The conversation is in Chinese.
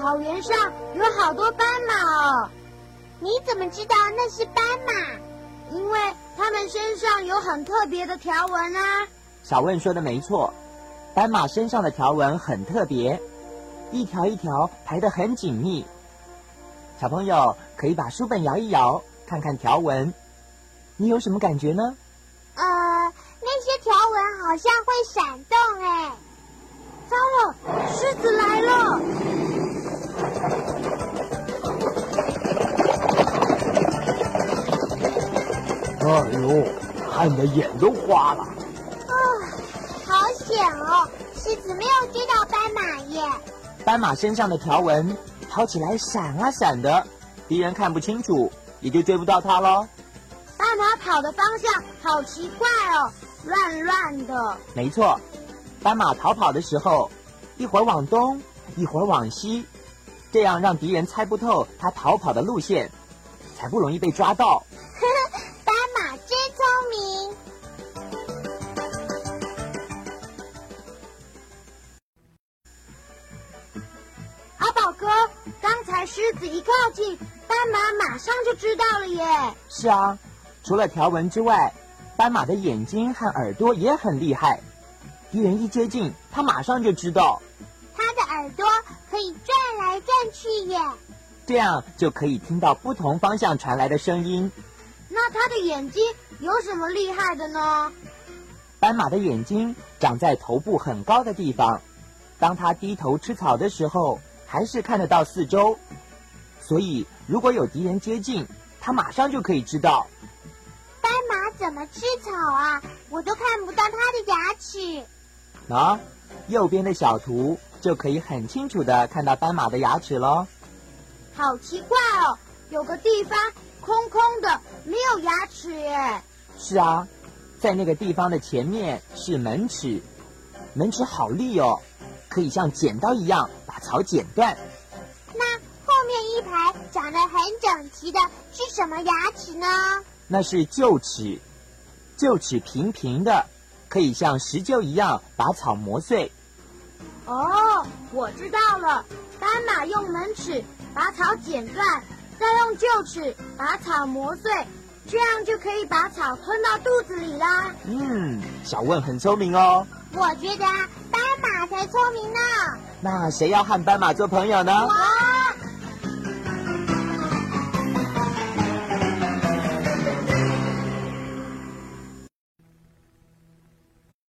草原上有好多斑马哦！你怎么知道那是斑马？因为它们身上有很特别的条纹啊。小问说的没错，斑马身上的条纹很特别，一条一条排得很紧密。小朋友可以把书本摇一摇，看看条纹，你有什么感觉呢？呃，那些条纹好像会闪动哎。哎呦，看的眼都花了。啊，好险哦！狮子没有追到斑马耶。斑马身上的条纹跑起来闪啊闪的，敌人看不清楚，也就追不到它喽。斑马跑的方向好奇怪哦，乱乱的。没错。斑马逃跑的时候，一会儿往东，一会儿往西，这样让敌人猜不透它逃跑的路线，才不容易被抓到。哥，刚才狮子一靠近，斑马马上就知道了耶。是啊，除了条纹之外，斑马的眼睛和耳朵也很厉害。敌人一接近，它马上就知道。它的耳朵可以转来转去耶，这样就可以听到不同方向传来的声音。那它的眼睛有什么厉害的呢？斑马的眼睛长在头部很高的地方，当它低头吃草的时候，还是看得到四周。所以，如果有敌人接近，它马上就可以知道。斑马怎么吃草啊？我都看不到它的牙齿。啊，右边的小图就可以很清楚的看到斑马的牙齿喽。好奇怪哦，有个地方空空的，没有牙齿耶。是啊，在那个地方的前面是门齿，门齿好利哦，可以像剪刀一样把草剪断。那后面一排长得很整齐的是什么牙齿呢？那是臼齿，臼齿平平的。可以像石臼一样把草磨碎。哦，我知道了，斑马用门齿把草剪断，再用臼齿把草磨碎，这样就可以把草吞到肚子里啦。嗯，小问很聪明哦。我觉得斑马才聪明呢。那谁要和斑马做朋友呢？哇！